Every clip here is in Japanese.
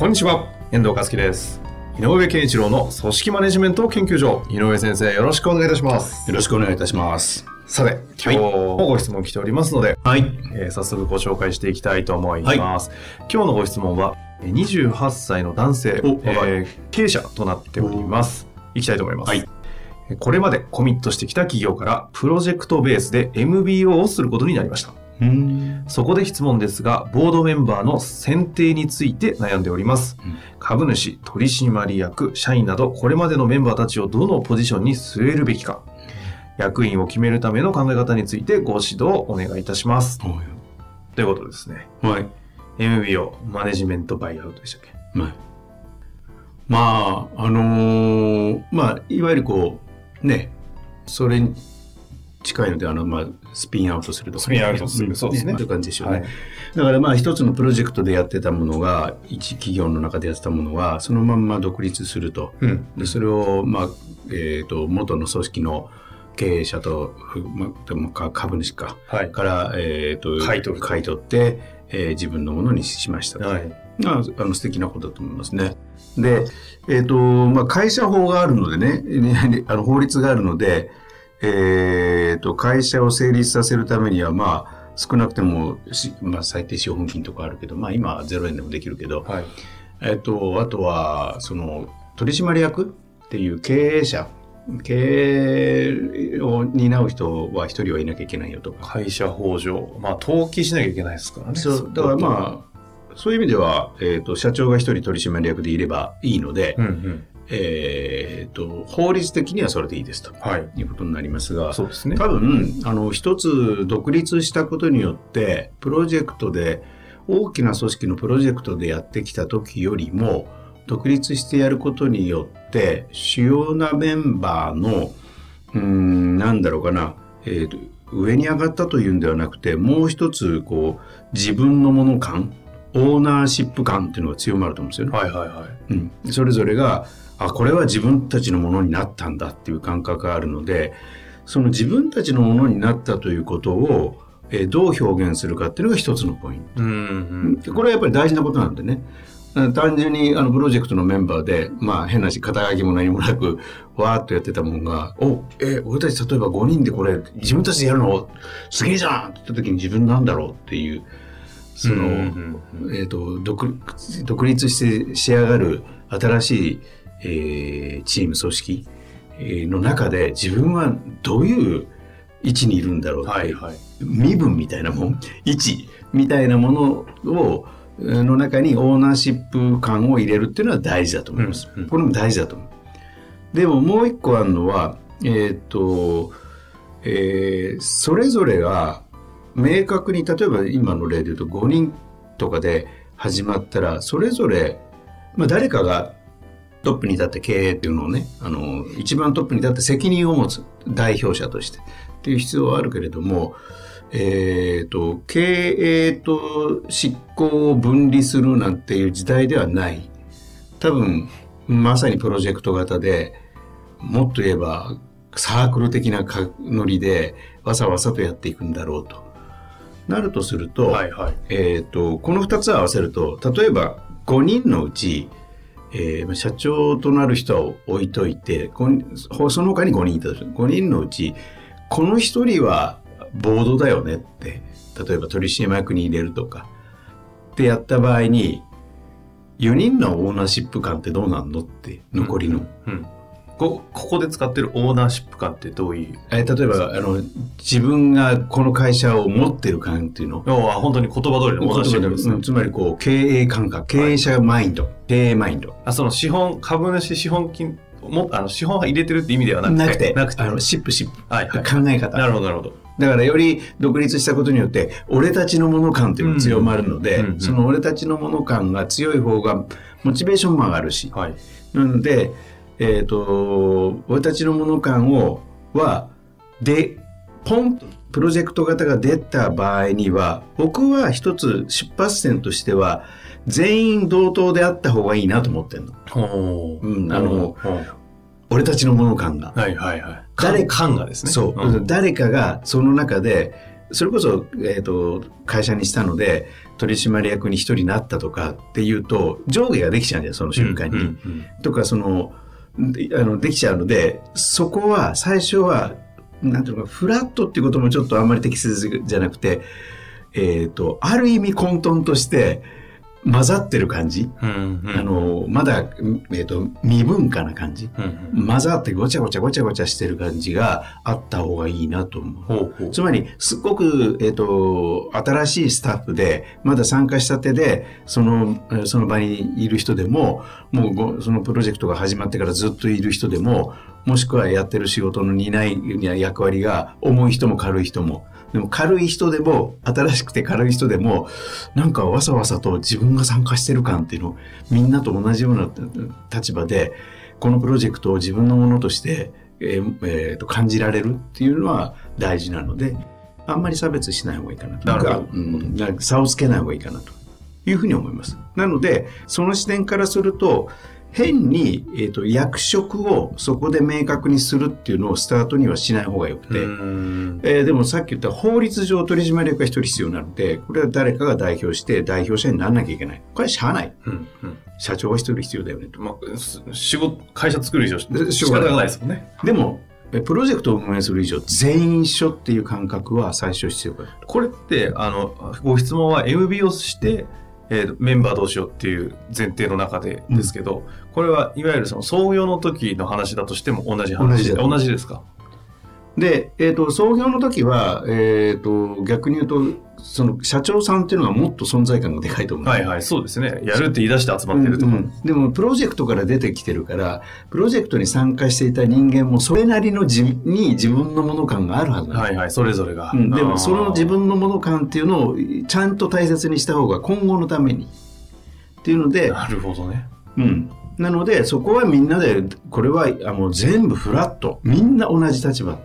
こんにちは、遠藤和樹です。井上健一郎の組織マネジメント研究所、井上先生、よろしくお願いいたします。よろしくお願いいたします。さて、今日もご質問来ておりますので、はい。えー早速ご紹介していきたいと思います。今日のご質問は、えー28歳の男性、えー経営者となっております。いきたいと思います。はいえーこれまでコミットしてきた企業からプロジェクトベースで MBO をすることになりました。うん。そこで質問ですが、ボードメンバーの選定について悩んでおります。うん株主、取締役、社員など、これまでのメンバーたちをどのポジションに据えるべきか、役員を決めるための考え方についてご指導をお願いいたします。ということですね。はい。MBO、マネジメントバイアウトでしたっけ？はい。まあ、あのーまあ、いわゆるこう、ね、それに近いので、あの、まあ、スピンアウトするとか、スピンアウトするんそうですねという感じでしょうね。はいだからまあ、一つのプロジェクトでやってたものが、一企業の中でやってたものが、そのまんま独立すると。うん。でそれを、まあえー、と元の組織の経営者と、ふまあ、でもか株主かはい。から、えー、と買い取ると買い取って、えー自分のものにしましたと、はい。まあ、あの素敵なことだと思いますね。で、えーとまあ、会社法があるのでねね あの法律があるので、えー、と会社を成立させるためにはまあ少なくてもし、まあ、最低資本金とかあるけど、まあ、今は0円でもできるけど、はい。えっと、あとは、その、取締役っていう経営者、経営を担う人は一人はいなきゃいけないよとか。会社法上、まあ、登記しなきゃいけないですからね。そう、だからまあ、そういう意味では、えっと、社長が一人取締役でいればいいので、うんうん。えっと、法律的にはそれでいいですとはい。いうことになりますが、そうですね。多分、あの、一つ独立したことによって、プロジェクトで、大きな組織のプロジェクトでやってきた時よりも、独立してやることによって、主要なメンバーの、うーん、なんだろうかな、えーと上に上がったというんではなくて、もう一つ、こう、自分のもの感、オーナーシップ感っていうのが強まると思うんですよね。はいはいはい。うん、それぞれがあこれは自分たちのものになったんだっていう感覚があるのでその自分たちのものになったということを、えーどう表現するかっていうのが一つのポイント。うんうん。これはやっぱり大事なことなんでね。うん単純にあのプロジェクトのメンバーで、まあ変なし、肩書きも何もなく、わーっとやってたもんが、お、えー俺たち例えば5人でこれ、自分たちでやるの？すげえじゃんって言った時に自分なんだろうっていう、その、うんうんえー、と独独立して仕上がる新しい、えーチーム組織えーの中で自分はどういう位置にいるんだろうって、はいはい。身分みたいなもん 位置みたいなものをえーの中にオーナーシップ感を入れるっていうのは大事だと思います。うんうんこれも大事だと思う。でももう一個あるのは、えっ、と、えーそれぞれが明確に、例えば今の例で言うと5人とかで始まったら、それぞれ、まあ誰かがトップに立って経営っていうのをね、あの、一番トップに立って責任を持つ代表者としてっていう必要はあるけれども、えっ、と、経営と執行を分離するなんていう時代ではない。多分、まさにプロジェクト型で、もっと言えばサークル的なかノリでわさわさとやっていくんだろうと。なるとすると、はいはい。えー、とこの2つを合わせると例えば5人のうち、えー社長となる人は置いといてその他に5人いたとし5人のうちこの1人はボードだよねって例えば取締役に入れるとかってやった場合に4人のオーナーシップ感ってどうなんのって残りの。うん。こここで使ってるオーナーシップ感ってどういう？えー例えばあの自分がこの会社を持ってる感っていうの？要は本当に言葉通りのオーナーシップですねうん。つまりこう経営感覚経営者マインド、経営マインドあその資本、株主資本金、もあの資本は入れてるって意味ではなくて？なくて。あのシップシップ、はいはい。考え方なるほどなるほど。だからより独立したことによって俺たちのもの感っていうのが強まるので、その俺たちのもの感が強い方がモチベーションも上がるし、はい。なので、えっ、と、俺たちのもの感を、は、で、ポンとプロジェクト型が出た場合には、僕は一つ出発点としては、全員同等であった方がいいなと思ってるの。ほううんあの俺たちのもの感が。はいはいはい。誰感がですね。そう、ん誰かがその中で、それこそ、えっ、と、会社にしたので、取締役に一人になったとかっていうと、上下ができちゃうんだよ、その瞬間に。うんうんとかそのであのできちゃうのでそこは最初はなんていうのかフラットっていうこともちょっとあんまり適切じゃなくて、えっとある意味混沌として混ざってる感じ、うんうん。あのまだ、えっと未文化な感じ？うんうん。混ざってごちゃごちゃごちゃごちゃしてる感じがあった方がいいなと思う。ほうほう。つまり、すっごく、えっ、と、新しいスタッフで、まだ参加したてで、その、えーその場にいる人でも、もうご、そのプロジェクトが始まってからずっといる人でも、もしくはやってる仕事の担いや役割が重い人も軽い人も、でも軽い人でも、新しくて軽い人でも、なんかわさわさと自分が参加してる感っていうのを、みんなと同じような立場で、このプロジェクトを自分のものとして、えーえーと感じられるっていうのは大事なので、あんまり差別しない方がいいかなと。なるうんなんか差をつけない方がいいかなというふうに思います。なので、その視点からすると、変に、えー、と役職をそこで明確にするっていうのをスタートにはしない方がよくて、うんえーでもさっき言った法律上取締役が一人必要なので、これは誰かが代表して代表者にならなきゃいけない。これはしゃあない。うんうん社長が一人必要だよねと。まあ、す仕事、会社作る以上、で仕方がないですもんね。でも、えプロジェクトを運営する以上、全員一緒っていう感覚は最初必要かな。これって、あの、ご質問は MB をして、えーメンバーどうしようっていう前提の中でですけど、これはいわゆるその創業の時の話だとしても同じ話同じだ同じですか？で、えっ、と、創業の時は、えっ、と、逆に言うと、その社長さんっていうのがもっと存在感がでかいと思う。はいはい、そうですね。やるって言い出して集まってるとか。うんうんでもプロジェクトから出てきてるからプロジェクトに参加していた人間もそれなりの自に自分のもの感があるはずなんですはいはい、それぞれが。うん、でもその自分のもの感っていうのをちゃんと大切にした方が今後のためにっていうので、なるほどね。うん、なのでそこはみんなでこれはあもう全部フラットみんな同じ立場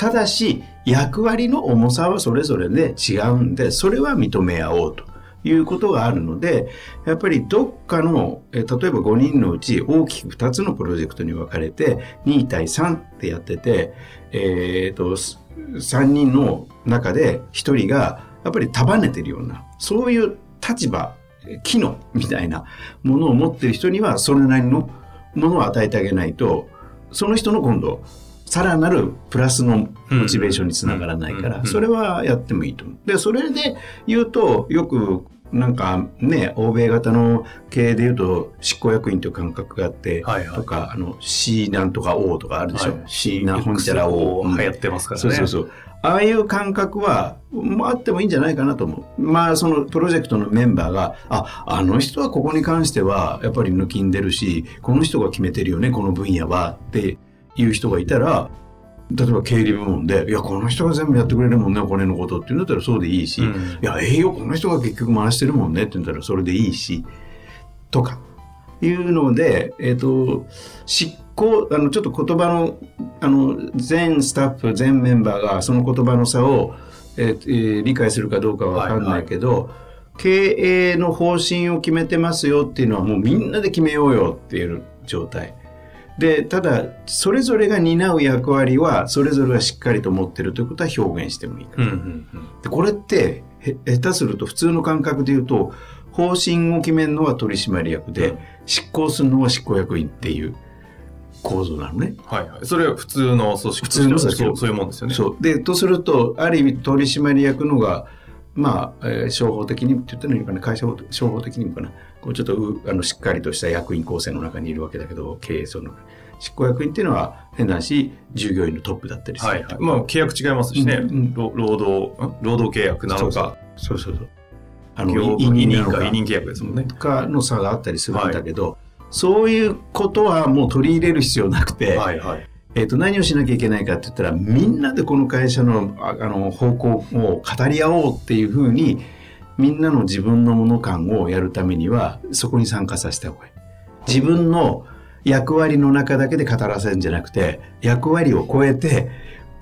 ただし役割の重さはそれぞれで違うんでそれは認め合おうということがあるのでやっぱりどっかの例えば5人のうち大きく2つのプロジェクトに分かれて2対3ってやってて、えー、と3人の中で1人がやっぱり束ねてるようなそういう立場機能みたいなものを持ってる人にはそれなりのものを与えてあげないとその人の今度さらなるプラスのモチベーションにつながらないからそれはやってもいいと思う。でそれで言うとよくなんかね欧米型の経営で言うと執行役員という感覚があって、はいはいとかあの C なんとか O とかあるでしょ、はい C なんほんちゃら O 流行ってますからね。そうそうそう。ああいう感覚は、まああってもいいんじゃないかなと思う。まあ、そのプロジェクトのメンバーが、あ、あの人はここに関しては、やっぱり抜きんでるし、この人が決めてるよね、この分野は、っていう人がいたら、例えば経理部門で、いや、この人が全部やってくれるもんね、お金のことっていうんだったらそうでいいし、うんいや、営業この人が結局回してるもんねって言ったらそれでいいし、とか、いうので、えっ、と、執行、あの、ちょっと言葉の、あの、全スタッフ、全メンバーがその言葉の差を、えーえー理解するかどうかはわかんないけど、経営の方針を決めてますよっていうのはもうみんなで決めようよっていう状態。で、ただ、それぞれが担う役割は、それぞれがしっかりと持ってるということは表現してもいいかうんなうんうん。でこれってへ下手すると普通の感覚で言うと方針を決めるのは取締役で、うん執行するのは執行役員っていう構造なのね。はいはい。それは普通の組織普通の組織そうそういうもんですよね。そうでとするとある意味取締役のがまあ、えー商法的にって言ったらいいのかな会社法商法的にもかな。こうちょっとうあのしっかりとした役員構成の中にいるわけだけど経営層の。執行役員っていうのは変なし従業員のトップだったりする、はいはい。まあ、契約違いますしね。うんうん労労働、ん？労働契約なのか、そうそう。そうあ業委委任か委任契約ですもんね。かの差があったりするんだけど、そういうことはもう取り入れる必要なくて、はいはい。えっ、と、何をしなきゃいけないかって言ったら、みんなでこの会社のああの方向を語り合おうっていうふうに、みんなの自分のもの感をやるためには、そこに参加させた方がいい。自分の役割の中だけで語らせるんじゃなくて、役割を超えて、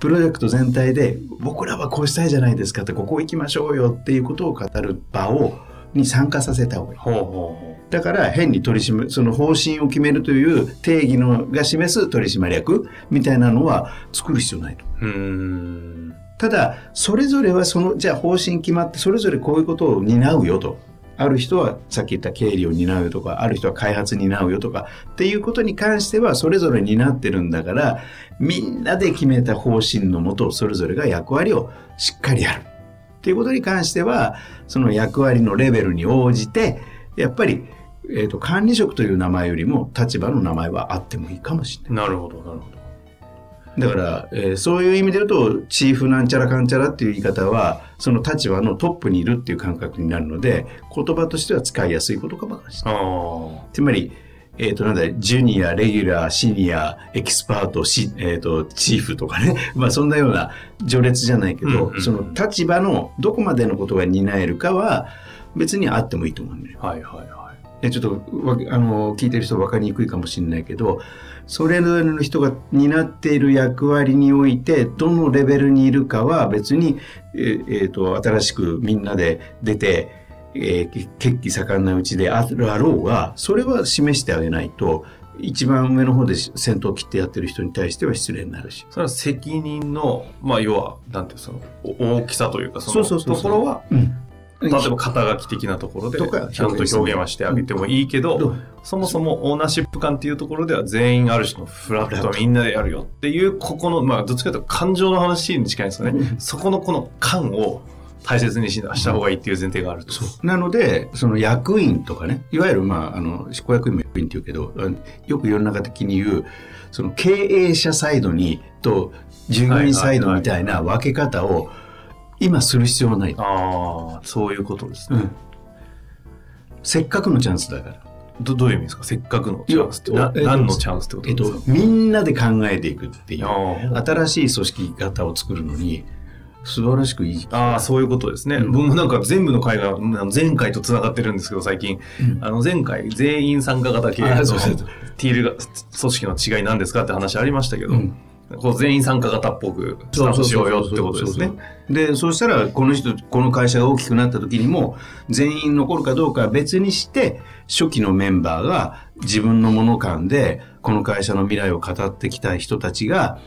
プロジェクト全体で、僕らはこうしたいじゃないですかって、ここ行きましょうよっていうことを語る場を、に参加させた方がいい。ほうほうほだから変に取り締め、その方針を決めるという定義のが示す取締役みたいなのは作る必要ないと。ただ、それぞれはその、じゃあ方針決まって、それぞれこういうことを担うよと。ある人はさっき言った経理を担うよとか、ある人は開発担うよとか、っていうことに関してはそれぞれ担ってるんだから、みんなで決めた方針のもと、それぞれが役割をしっかりやる。っていうことに関しては、その役割のレベルに応じて、やっぱり、えーと管理職という名前よりも立場の名前はあってもいいかもしれない。なるほど、なるほど。だから、えーそういう意味で言うと、チーフなんちゃらかんちゃらっていう言い方は、その立場のトップにいるっていう感覚になるので、言葉としては使いやすいことかもしれない。あつまり、えっ、と、なんだ、ジュニア、レギュラー、シニア、エキスパート、しえっ、と、チーフとかね。まあ、そんなような序列じゃないけど、うんうんうんその立場のどこまでのことが担えるかは、別にあってもいいと思うんだよ。あ。はいはいはい。えちょっとわあの聞いてる人分かりにくいかもしれないけどそれぞれの人が担っている役割においてどのレベルにいるかは別に、えーえーと新しくみんなで出て、えー血気盛んなうちであるあろうがそれは示してあげないと一番上の方で先頭を切ってやってる人に対しては失礼になるし。それは責任の、まあ、要は、なんていうのその、お大きさというか、そのところは、うん。例えば肩書き的なところでちゃんと表現はしてあげてもいいけど、そもそもオーナーシップ感っていうところでは全員ある種のフラットみんなでやるよっていうここのまあどっちかというと感情の話に近いんですよね、うん。そこのこの感を大切にしした方がいいっていう前提があると、なので、その役員とかね、いわゆる、まあ、あの、執行役員も役員って言うけど、よく世の中的に言う、その経営者サイドにと従業員サイドみたいな分け方を今する必要はない。ああそういうことですね、うん。せっかくのチャンスだから。どどういう意味ですか？せっかくのチャンスって。何のチャンスってことえっですか、と、みんなで考えていくっていう、新しい組織型を作るのに、素晴らしくいい。ああ、そういうことですね。うん僕もなんか全部の会が、前回と繋がってるんですけど、最近。うんあの前回、全員参加型系のティールが、組織の違いなんですかって話ありましたけど、うんこう全員参加型っぽくスタートしようよってことですね。で、そうしたら、この人、この会社が大きくなった時にも、全員残るかどうかは別にして、初期のメンバーが自分のもの感で、この会社の未来を語ってきた人たちが、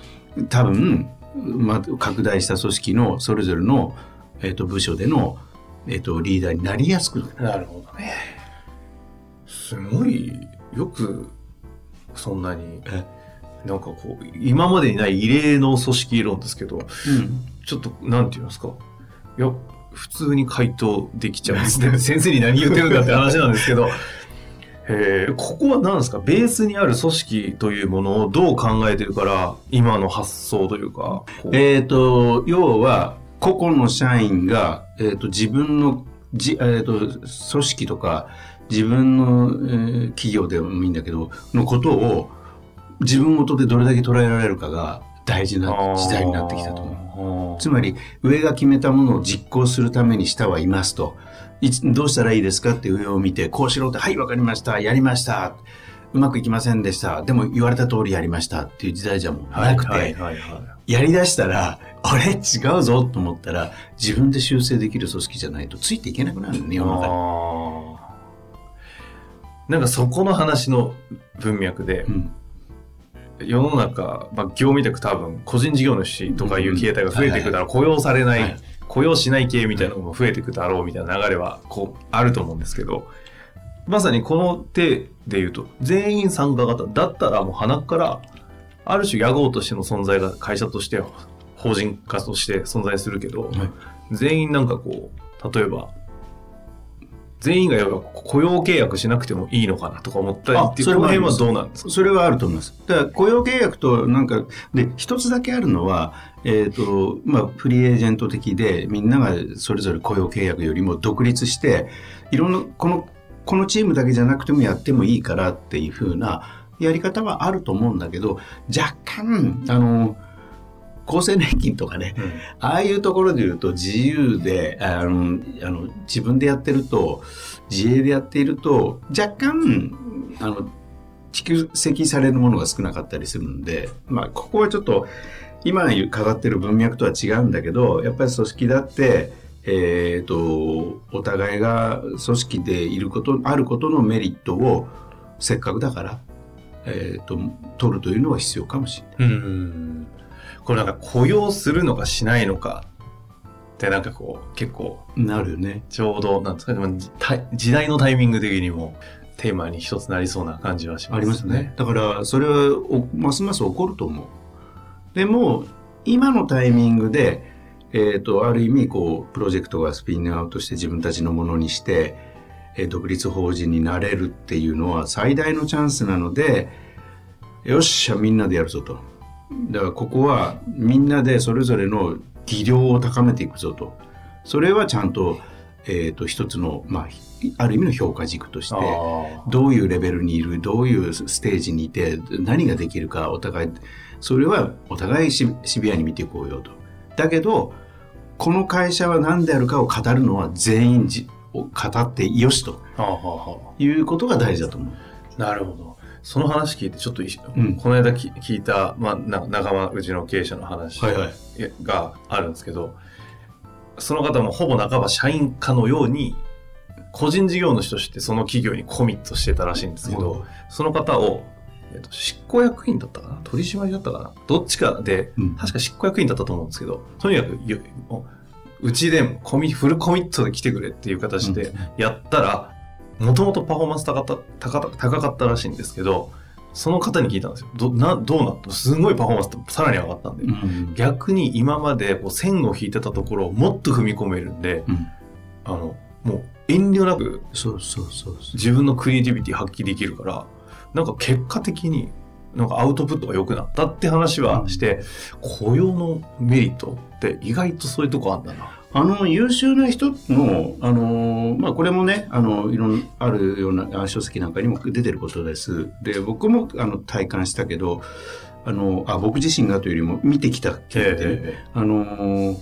多分、まあ、拡大した組織のそれぞれの、えっ、と、部署での、えっ、と、リーダーになりやすくなる。なるほどね。すごい、よく、そんなに、なんかこう、今までにない異例の組織論ですけど、ちょっと、なんていうんですか？いや、普通に回答できちゃうんですね。先生に何言ってるんだって話なんですけど、えここは何ですか？ベースにある組織というものをどう考えてるから、今の発想というか、えっ、と、要は、個々の社員が、えっ、と、自分の、じ、えっ、と、組織とか、自分の、えー企業でもいいんだけど、のことを、自分ごとでどれだけ捉えられるかが大事な時代になってきたと思う。思つまり、上が決めたものを実行するために下はいますと。いつどうしたらいいですかって上を見て、こうしろって、はい、わかりました、やりました。うまくいきませんでした。でも言われた通りやりましたっていう時代じゃもうなくて、やりだしたら、あれ？違うぞと思ったら、自分で修正できる組織じゃないとついていけなくなるのね、世の中に。なんかそこの話の文脈で、うん世の中、まあ、業務委託多分個人事業主とかいう形態が増えていくだろう、雇用されない、はい。雇用しない系みたいなのも増えていくだろうみたいな流れはこうあると思うんですけどまさにこの手で言うと全員参加型だったらもう鼻からある種屋号としての存在が会社として法人化として存在するけど、はい。全員なんかこう例えば全員が雇用契約しなくてもいいのかなとか思ったりっていうあその辺はどうなんですか？それはあると思います。だから雇用契約となんか、で、一つだけあるのは、えっ、と、まあ、フリーエージェント的で、みんながそれぞれ雇用契約よりも独立して、いろんな、この、このチームだけじゃなくてもやってもいいからっていうふうな、やり方はあると思うんだけど若干あの厚生年金とかね、うん、ああいうところで言うと自由であのあの自分でやってると自営でやっていると若干あの蓄積されるものが少なかったりするんで、まあ、ここはちょっと今語ってる文脈とは違うんだけどやっぱり組織だってえーと、お互いが組織でいることあることのメリットをせっかくだから、えーと、取るというのは必要かもしれない。うんこれなんか雇用するのかしないのかってなんかこう結構なるよねちょうどなんですかね時代のタイミング的にもテーマに一つなりそうな感じはしますね。ありますね。だからそれはますます起こると思う。でも今のタイミングでえーと、ある意味こうプロジェクトがスピンアウトして自分たちのものにして、えー、独立法人になれるっていうのは最大のチャンスなのでよっしゃみんなでやるぞとだからここはみんなでそれぞれの技量を高めていくぞとそれはちゃんと,、えーと、一つの、まあ、ある意味の評価軸としてどういうレベルにいるどういうステージにいて何ができるかお互いそれはお互いシビアに見ていこうよと。だけどこの会社は何であるかを語るのは全員じを語ってよしということが大事だと思う。なるほど。その話聞いてちょっと、うん、この間聞いた、まあ、仲間うちの経営者の話があるんですけど、はいはい、その方もほぼ半ば社員かのように個人事業主としてその企業にコミットしてたらしいんですけど、その方をえっと、執行役員だったかな？取締りだったかな？どっちかで、うん、確か執行役員だったと思うんですけど、とにかく、うちでコミ、フルコミットで来てくれっていう形でやったら、もともとパフォーマンス高かった高かったらしいんですけど、その方に聞いたんですよ。どなどうなった？すごいパフォーマンスさらに上がったんで、うん、逆に今までこう線を引いてたところをもっと踏み込めるんで、うん、あの、もう遠慮なく自分のクリエイティビティ発揮できるから、なんか結果的になんかアウトプットが良くなったって話はして、雇用のメリットって意外とそういうとこあんだな。あの優秀な人の、あのまあ、これもねあのいろんあるような書籍なんかにも出てることです。で僕もあの体感したけどあのあ僕自身がというよりも見てきたけど、あの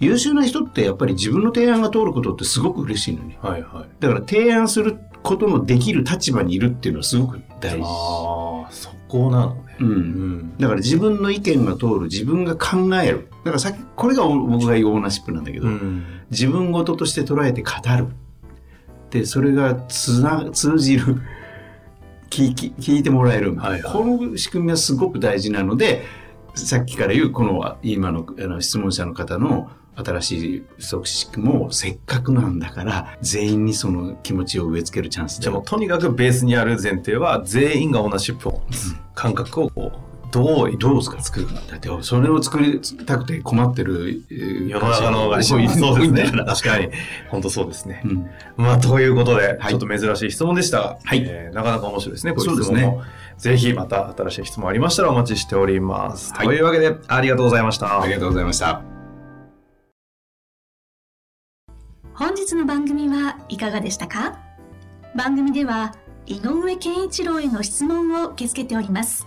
優秀な人ってやっぱり自分の提案が通ることってすごく嬉しいのに、はいはい、だから提案することのできる立場にいるっていうのはすごく大事。ああ、そこなのね。うん。うん、だから自分の意見が通る、自分が考える。だからさっき、これが僕が言うオーナーシップなんだけど、うん、自分事として捉えて語る。で、それがつな通じる。聞き聞いてもらえる、はいはい、この仕組みはすごく大事なのでさっきから言うこの今のあの質問者の方の新しい組織もせっかくなんだから全員にその気持ちを植え付けるチャンスじゃあもうとにかくベースにある前提は全員がオーナーシップを、感覚をこうどうどう作るかだって。それを作りたくて困ってる世の中のそうですね。確かに。本当そうですね、うん、まあということで、はい、ちょっと珍しい質問でした。が、はい。えー、なかなか面白いですねこういう質問も、ね、ぜひまた新しい質問ありましたらお待ちしております、はい、というわけでありがとうございました。ありがとうございました。本日の番組はいかがでしたか？番組では井上健一郎への質問を受け付けております。